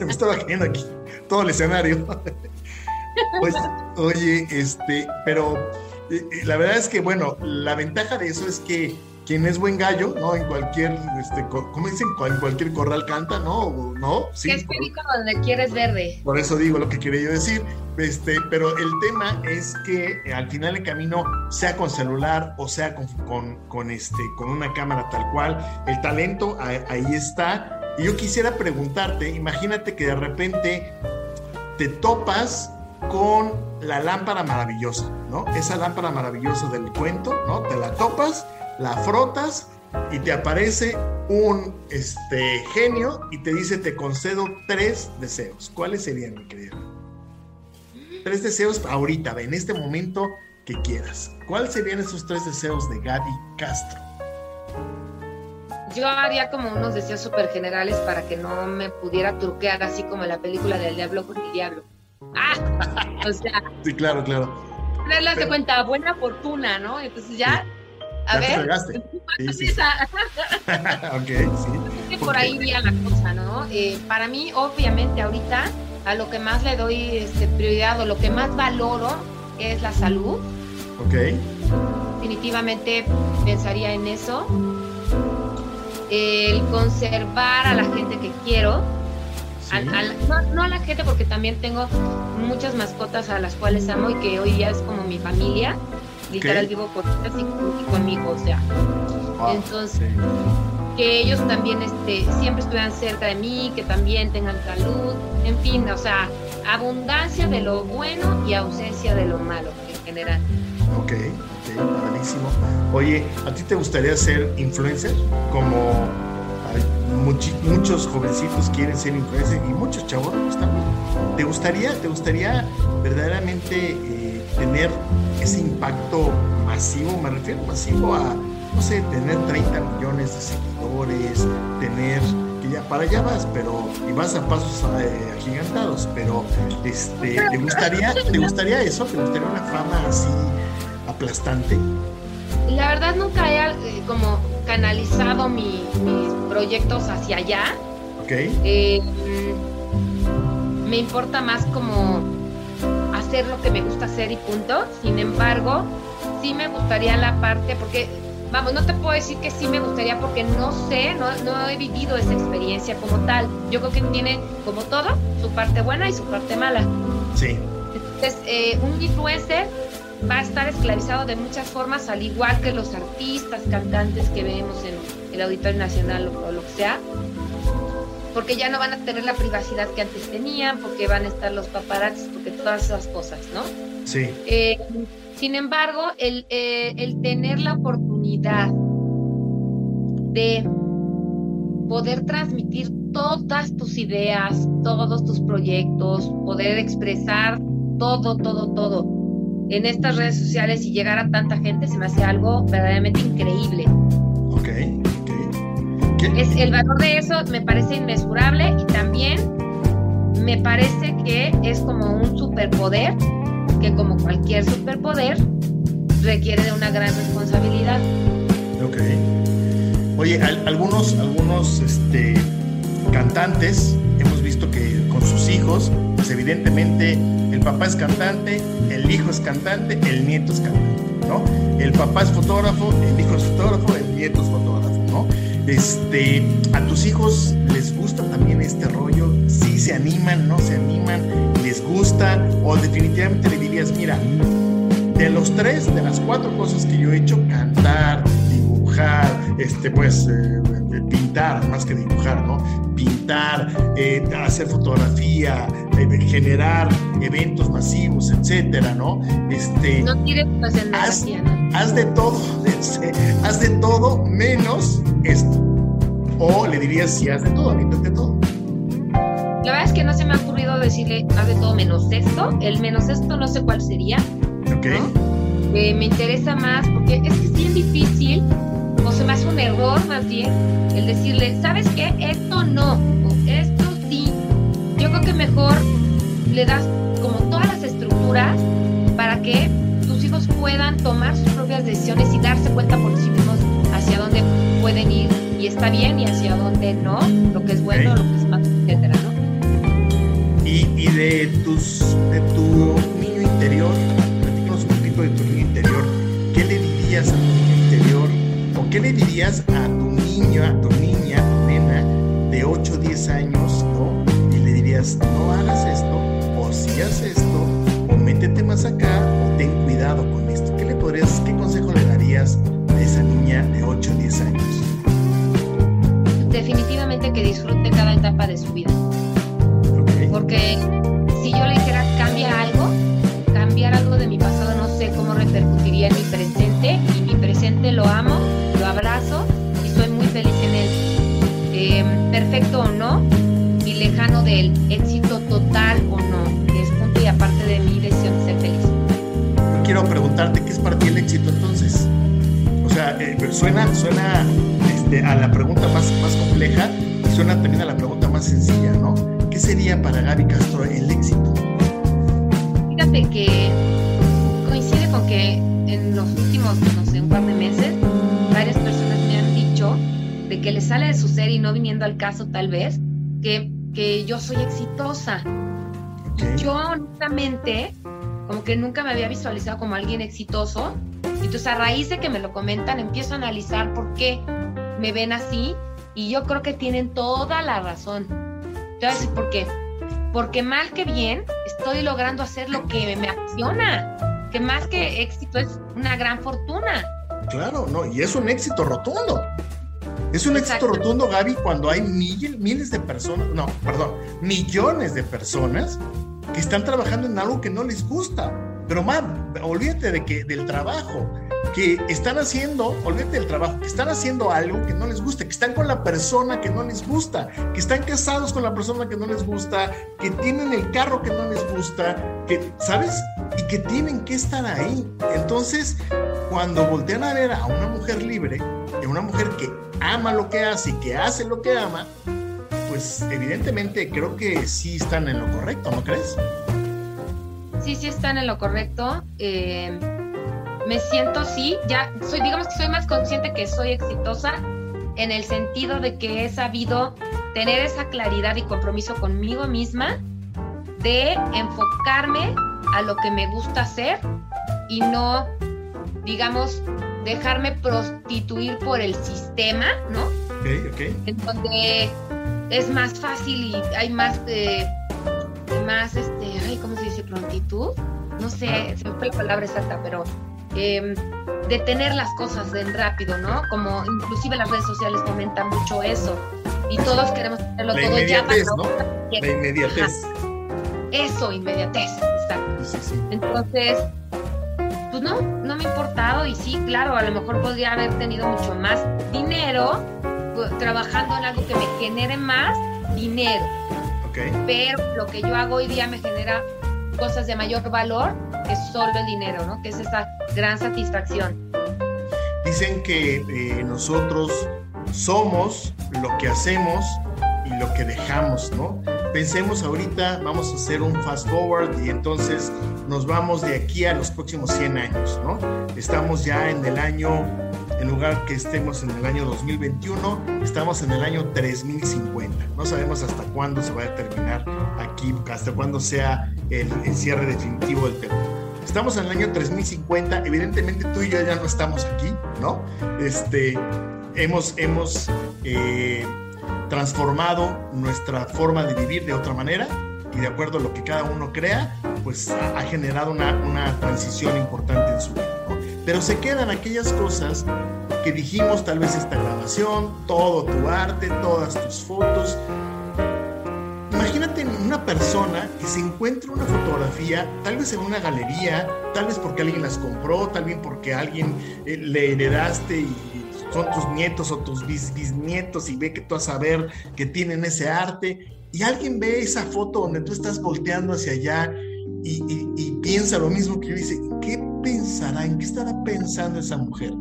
me estaba cayendo aquí todo el escenario. pues, oye, este, pero eh, eh, la verdad es que, bueno, la ventaja de eso es que quien es buen gallo, ¿no? En cualquier, este, ¿cómo dicen? En cualquier corral canta, ¿no? ¿No? Sí. Es perico donde quieres verde. Por eso digo lo que quería yo decir. Este, pero el tema es que eh, al final del camino, sea con celular o sea con, con, este, con una cámara tal cual, el talento ahí está. Y yo quisiera preguntarte, imagínate que de repente te topas con la lámpara maravillosa, ¿no? Esa lámpara maravillosa del cuento, ¿no? Te la topas la frotas y te aparece un este, genio y te dice te concedo tres deseos. ¿Cuáles serían, mi querido? Tres deseos ahorita, en este momento que quieras. ¿Cuáles serían esos tres deseos de Gaby Castro? Yo haría como unos deseos súper generales para que no me pudiera truquear así como en la película del diablo con el diablo. ¡Ah! O sea. Sí, claro, claro. Tenerlas de cuenta, buena fortuna, ¿no? Entonces ya a ver. Sí, sí. ok, sí. Por ahí iría la cosa, ¿no? Eh, para mí, obviamente, ahorita a lo que más le doy este, prioridad o lo que más valoro es la salud. Ok. Definitivamente pensaría en eso. El conservar a la gente que quiero. no, a la gente porque también tengo muchas mascotas a las cuales amo y que hoy ya es como mi familia literal vivo con y, conmigo, o sea. Entonces, que ellos también este, siempre estuvieran cerca de mí, que también tengan salud, en fin, o sea, abundancia de lo bueno y ausencia de lo malo en general. Ok, ok, buenísimo. Oye, ¿a ti te gustaría ser influencer? Como muchos jovencitos quieren ser influencers y muchos chavos también. ¿Te gustaría, te gustaría verdaderamente eh, tener ese impacto masivo, me refiero masivo a, no sé, tener 30 millones de seguidores, tener, que ya para allá vas, pero, y vas a pasos eh, agigantados, pero, este, ¿te gustaría, ¿te gustaría eso? ¿Te gustaría una fama así aplastante? La verdad nunca he eh, como canalizado mis proyectos hacia allá. Ok. Eh, me importa más como hacer lo que me gusta hacer y punto. Sin embargo, sí me gustaría la parte, porque, vamos, no te puedo decir que sí me gustaría porque no sé, no, no he vivido esa experiencia como tal. Yo creo que tiene, como todo, su parte buena y su parte mala. Sí. Entonces, eh, un influencer va a estar esclavizado de muchas formas, al igual que los artistas, cantantes que vemos en el Auditorio Nacional o lo que sea porque ya no van a tener la privacidad que antes tenían, porque van a estar los paparazzis, porque todas esas cosas, ¿no? Sí. Eh, sin embargo, el, eh, el tener la oportunidad de poder transmitir todas tus ideas, todos tus proyectos, poder expresar todo, todo, todo en estas redes sociales y llegar a tanta gente se me hace algo verdaderamente increíble. Ok. Es, el valor de eso me parece inmesurable y también me parece que es como un superpoder, que como cualquier superpoder requiere de una gran responsabilidad. Ok. Oye, algunos, algunos este, cantantes hemos visto que con sus hijos, pues evidentemente el papá es cantante, el hijo es cantante, el nieto es cantante, ¿no? El papá es fotógrafo, el hijo es fotógrafo, el nieto es fotógrafo, ¿no? Este, ¿A tus hijos les gusta también este rollo? ¿Sí se animan, no se animan? ¿Les gusta? ¿O definitivamente le dirías, mira, de los tres, de las cuatro cosas que yo he hecho, cantar, dibujar, este, pues, eh, pintar, más que dibujar, ¿no? Pintar, eh, hacer fotografía, generar eventos masivos, etcétera, ¿no? Este, no tires haz, haz de todo, haz de todo menos esto. O le dirías, si haz de todo, de todo. La verdad es que no se me ha ocurrido decirle, haz de todo menos esto. El menos esto no sé cuál sería. Ok. me interesa más porque es que es bien difícil, o se me hace un error más bien, el decirle, ¿sabes qué? Esto no, sí. Yo creo que mejor le das como todas las estructuras para que tus hijos puedan tomar sus propias decisiones y darse cuenta por sí mismos hacia dónde pueden ir y está bien y hacia dónde no, lo que es bueno, lo que es malo, etcétera, ¿no? Y, y de tus de tu niño interior, platícanos un poquito de tu niño interior. ¿Qué le dirías a tu niño interior? ¿O qué le dirías a tu niño, a tu niña, a tu nena de 8 o 10 años. No hagas esto, o si haces esto, o métete más acá, o ten cuidado con esto. ¿Qué le podrías, qué consejo le darías a esa niña de 8 o 10 años? definitivamente que disfrute cada etapa de su vida. Porque si yo le dijera cambia algo, cambiar algo de mi pasado, no sé cómo repercutiría en mi presente. Y mi presente lo amo, lo abrazo y soy muy feliz en él. Em, perfecto o no, lejano del éxito total o no, que es punto y aparte de mi decisión de ser feliz. Yo quiero preguntarte qué es para ti el éxito entonces. O sea, eh, suena, suena a la pregunta más, más compleja suena también a la pregunta más sencilla, ¿no? ¿Qué sería para Gaby Castro el éxito? Fíjate que coincide con que en los últimos, no sé, un par de meses, varias personas me han dicho de que les sale de su ser y no viniendo al caso tal vez, que, que yo soy exitosa. Yo honestamente, como que nunca me había visualizado como alguien exitoso. Entonces a raíz de que me lo comentan, empiezo a analizar por qué me ven así y yo creo que tienen toda la razón. Decir por qué. Porque mal que bien estoy logrando hacer lo que me apasiona, que más que éxito es una gran fortuna. Claro, no, y es un éxito rotundo. Es un éxito rotundo, Gaby, cuando hay miles de personas, no, perdón, millones de personas que están trabajando en algo que no les gusta. Pero, man, olvídate de que del trabajo que están haciendo, olvídate del trabajo, que están haciendo algo que no les gusta, que están con la persona que no les gusta, que están casados con la persona que no les gusta, que tienen el carro que no les gusta, que, ¿sabes? Y que tienen que estar ahí. Entonces, cuando voltean a ver a una mujer libre, una mujer que ama lo que hace y que hace lo que ama, pues evidentemente creo que sí están en lo correcto, ¿no crees? Sí, sí están en lo correcto. Eh me siento sí, ya soy, digamos que soy más consciente que soy exitosa en el sentido de que he sabido tener esa claridad y compromiso conmigo misma de enfocarme a lo que me gusta hacer y no, digamos, dejarme prostituir por el sistema, ¿no? Ok, ok. En donde es más fácil y hay más, eh, más, este, ay, ¿cómo se dice? Prontitud. No sé, se me fue la palabra exacta, pero eh, detener las cosas en rápido, ¿no? Como inclusive las redes sociales comentan mucho eso y todos queremos tenerlo todo ya ¿no? La inmediatez. Eso, inmediatez, exacto. Entonces, pues no, no me ha importado y sí, claro, a lo mejor podría haber tenido mucho más dinero pues, trabajando en algo que me genere más dinero. Okay. Pero lo que yo hago hoy día me genera cosas de mayor valor que solo el dinero, ¿no? Que es esa gran satisfacción. Dicen que eh, nosotros somos lo que hacemos lo que dejamos, ¿no? Pensemos ahorita, vamos a hacer un fast forward y entonces nos vamos de aquí a los próximos 100 años, ¿no? Estamos ya en el año, en lugar que estemos en el año 2021, estamos en el año 3050. No sabemos hasta cuándo se va a terminar aquí, hasta cuándo sea el, cierre definitivo del Perú. Estamos en el año 3050, evidentemente tú y yo ya no estamos aquí, ¿no? Este, hemos, hemos eh, transformado nuestra forma de vivir de otra manera y de acuerdo a lo que cada uno crea, pues ha, generado una, una, transición importante en su vida. Pero se quedan aquellas cosas que dijimos, tal vez esta grabación, todo tu arte, todas tus fotos. Imagínate imagínate una persona que se encuentra una fotografía, tal vez en una galería, tal vez porque alguien las compró, tal vez porque alguien eh, le heredaste y son tus nietos o tus bisnietos y ve que tú a saber que tienen ese arte y alguien ve esa foto donde tú estás volteando hacia allá y, piensa lo mismo que yo dice, ¿qué pensará? ¿En qué estará pensando esa mujer?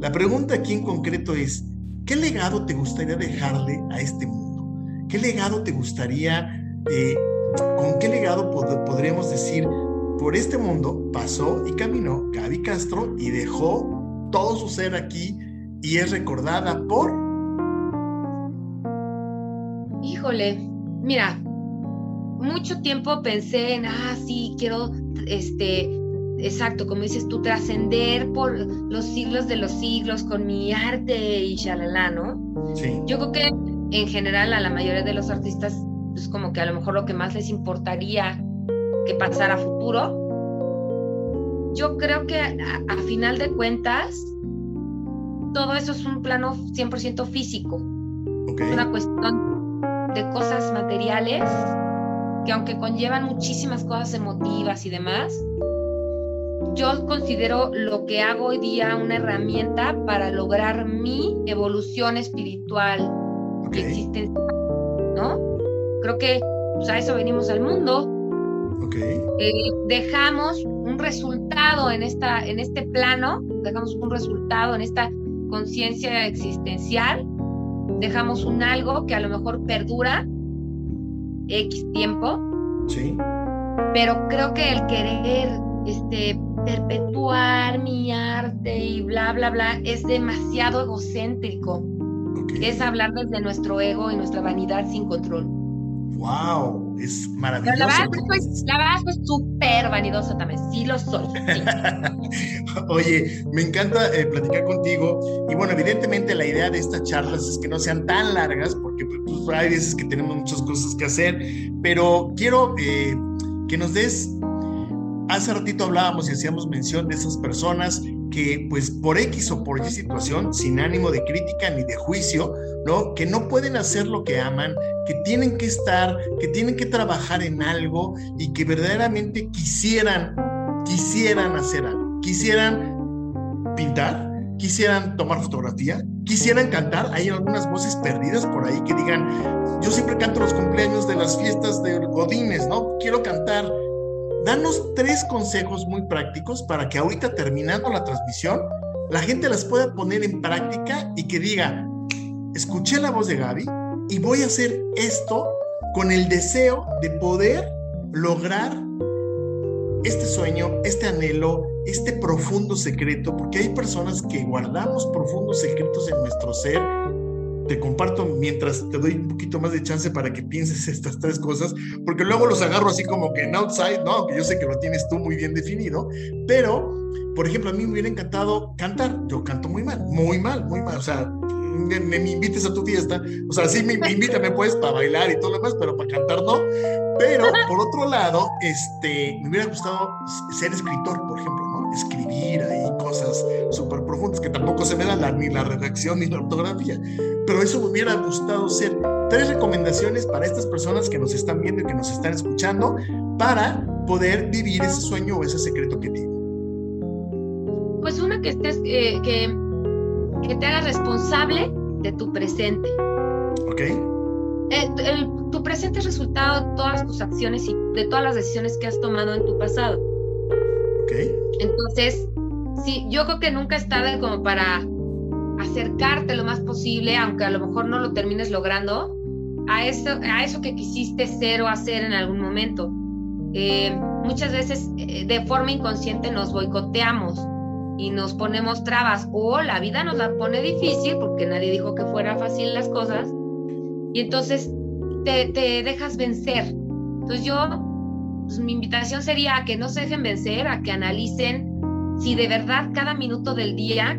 La pregunta aquí en concreto es, ¿qué legado te gustaría dejarle a este mundo? ¿Qué legado te gustaría, eh, con qué legado podríamos decir, por este mundo pasó y caminó Gaby Castro y dejó todo su ser aquí y es recordada por... Híjole, mira, mucho tiempo pensé en, ah, sí, quiero, este, exacto, como dices tú, trascender por los siglos de los siglos con mi arte y shalala, ¿no? Sí. Yo creo que en general a la mayoría de los artistas es como que a lo mejor lo que más les importaría que pasara a futuro. Yo creo que a final de cuentas, todo eso es un plano 100% físico. Es una cuestión de cosas materiales que aunque conllevan muchísimas cosas emotivas y demás, yo considero lo que hago hoy día una herramienta para lograr mi evolución espiritual y existencial, ¿no? Creo que pues, a eso venimos al mundo. Eh, dejamos un resultado en, esta, en este plano, dejamos un resultado en esta conciencia existencial, dejamos un algo que a lo mejor perdura X tiempo. Sí. Pero creo que el querer este, perpetuar mi arte y bla, bla, bla es demasiado egocéntrico. Es hablar desde nuestro ego y nuestra vanidad sin control. ¡Wow! Es maravilloso. la verdad, pues, la verdad es súper vanidosa también, sí lo soy. Oye, me encanta eh, platicar contigo y bueno, evidentemente la idea de estas charlas es que no sean tan largas porque pues, hay veces que tenemos muchas cosas que hacer, pero quiero eh, que nos des, hace ratito hablábamos y hacíamos mención de esas personas que pues por X o por Y situación, sin ánimo de crítica ni de juicio, ¿no? Que no pueden hacer lo que aman, que tienen que estar, que tienen que trabajar en algo y que verdaderamente quisieran, quisieran hacer algo, quisieran pintar, quisieran tomar fotografía, quisieran cantar. Hay algunas voces perdidas por ahí que digan, yo siempre canto los cumpleaños de las fiestas de Godines, ¿no? Quiero cantar danos tres consejos muy prácticos para que ahorita terminando la transmisión, la gente las pueda poner en práctica y que diga, escuché la voz de Gaby y voy a hacer esto con el deseo de poder lograr este sueño, este anhelo, este profundo secreto, porque hay personas que guardamos profundos secretos en nuestro ser te comparto mientras te doy un poquito más de chance para que pienses estas tres cosas, porque luego los agarro así como que en outside, ¿no? Que yo sé que lo tienes tú muy bien definido, pero, por ejemplo, a mí me hubiera encantado cantar. Yo canto muy mal, muy mal, muy mal. O sea, me, invites a tu fiesta, o sea, sí me, me invítame pues para bailar y todo lo demás, pero para cantar no. Pero por otro lado, este, me hubiera gustado ser escritor, por ejemplo. Escribir ahí cosas súper profundas que tampoco se me dan la, ni la redacción ni la ortografía pero eso me hubiera gustado ser tres recomendaciones para estas personas que nos están viendo y que nos están escuchando para poder vivir ese sueño o ese secreto que tienen. Pues una que estés, eh, que, que te hagas responsable de tu presente. Ok. Eh, tu presente es resultado de todas tus acciones y de todas las decisiones que has tomado en tu pasado. Ok. Entonces, sí, yo creo que nunca es tarde como para acercarte lo más posible, aunque a lo mejor no lo termines logrando, a eso, a eso que quisiste ser o hacer en algún momento. Eh, muchas veces eh, de forma inconsciente nos boicoteamos y nos ponemos trabas o la vida nos la pone difícil porque nadie dijo que fuera fácil las cosas y entonces te, te dejas vencer. Entonces yo, pues, mi invitación sería a que no se dejen vencer, a que analicen si de verdad cada minuto del día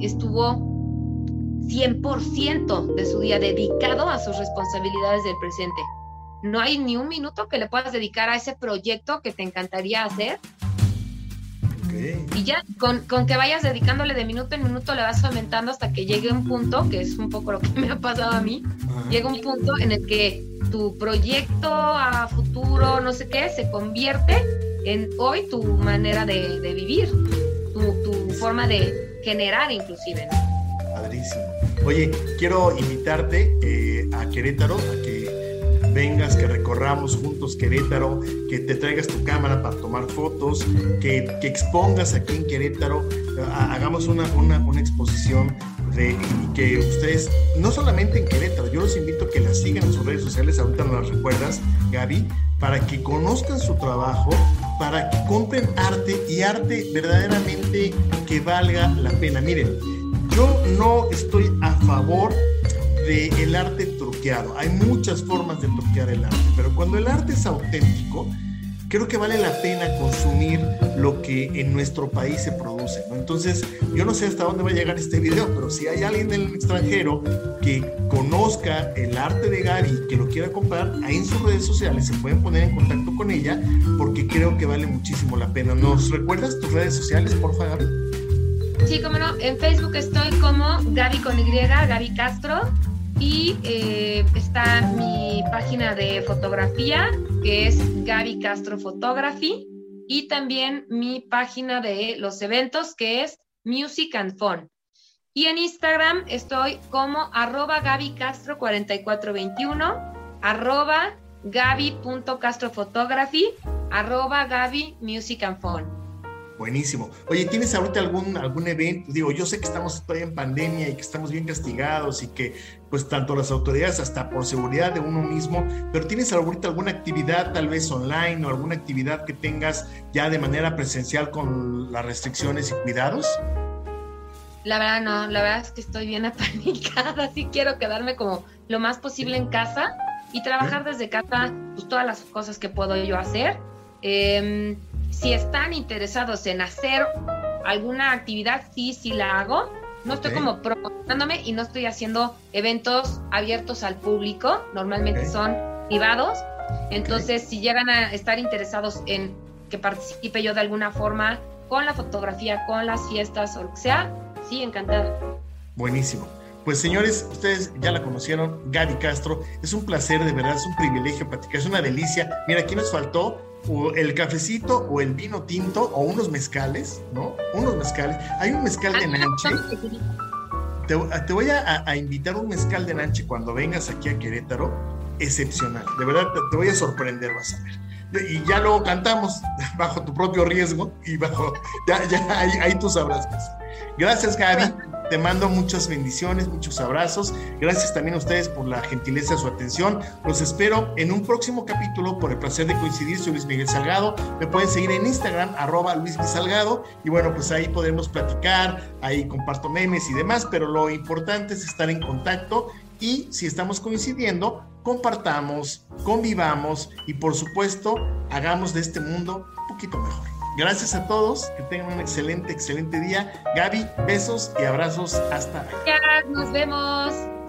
estuvo 100% de su día dedicado a sus responsabilidades del presente. No hay ni un minuto que le puedas dedicar a ese proyecto que te encantaría hacer. Y ya, con, con, que vayas dedicándole de minuto en minuto, le vas aumentando hasta que llegue un punto, que es un poco lo que me ha pasado a mí, llega un punto en el que tu proyecto a futuro, no sé qué, se convierte en hoy tu manera de, vivir, tu, forma de generar inclusive. Padrísimo. Oye, quiero invitarte eh, a Querétaro, a que vengas, que recorramos juntos Querétaro, que te traigas tu cámara para tomar fotos, que, expongas aquí en Querétaro, hagamos una, una, una exposición de, que ustedes, no solamente en Querétaro, yo los invito a que la sigan en sus redes sociales, ahorita no las recuerdas, Gaby, para que conozcan su trabajo, para que compren arte y arte verdaderamente que valga la pena. Miren, yo no estoy a favor del el arte truqueado. Hay muchas formas de truquear el arte, pero cuando el arte es auténtico, creo que vale la pena consumir lo que en nuestro país se produce. Entonces, yo no sé hasta dónde va a llegar este video, pero si hay alguien del extranjero que conozca el arte de Gary, que lo quiera comprar, ahí en sus redes sociales se pueden poner en contacto con ella, porque creo que vale muchísimo la pena. ¿Nos recuerdas tus redes sociales, por favor? Sí, cómo no. En Facebook estoy como Gaby con Y, Gaby Castro. Y eh, está mi página de fotografía, que es Gaby Castro Photography. Y también mi página de los eventos, que es Music and Fun. Y en Instagram estoy como arroba Gaby Castro 4421, arroba Gaby.castrophotography, arroba Gaby Music and Fun. Buenísimo. Oye, ¿tienes ahorita algún, algún evento? Digo, yo sé que estamos todavía en pandemia y que estamos bien castigados y que pues tanto las autoridades hasta por seguridad de uno mismo, pero ¿tienes ahorita alguna actividad tal vez online o alguna actividad que tengas ya de manera presencial con las restricciones y cuidados? La verdad no, la verdad es que estoy bien apanicada, sí quiero quedarme como lo más posible en casa y trabajar desde casa pues todas las cosas que puedo yo hacer. Eh, si están interesados en hacer alguna actividad, sí, sí la hago. No estoy como promocionándome y no estoy haciendo eventos abiertos al público, normalmente son privados. Entonces, si llegan a estar interesados en que participe yo de alguna forma con la fotografía, con las fiestas o lo que sea, sí, encantada. Buenísimo. Pues señores, ustedes ya la conocieron, Gaby Castro. Es un placer, de verdad, es un privilegio platicar, es una delicia. Mira, aquí nos faltó o el cafecito o el vino tinto o unos mezcales, ¿no? Unos mezcales. Hay un mezcal de Nanche. Te, voy a, invitar un mezcal de Nanche cuando vengas aquí a Querétaro. Excepcional. De verdad, te, voy a sorprender, vas a ver. Y ya luego cantamos bajo tu propio riesgo y bajo. Ya, ya ahí, ahí tú sabrás Gracias, Gaby. Te mando muchas bendiciones, muchos abrazos. Gracias también a ustedes por la gentileza, su atención. Los espero en un próximo capítulo por el placer de coincidir. Soy Luis Miguel Salgado. Me pueden seguir en Instagram, arroba Luis Miguel Salgado. Y bueno, pues ahí podemos platicar, ahí comparto memes y demás, pero lo importante es estar en contacto y si estamos coincidiendo, compartamos, convivamos y por supuesto hagamos de este mundo un poquito mejor. Gracias a todos, que tengan un excelente, excelente día. Gaby, besos y abrazos. Hasta. nos vemos.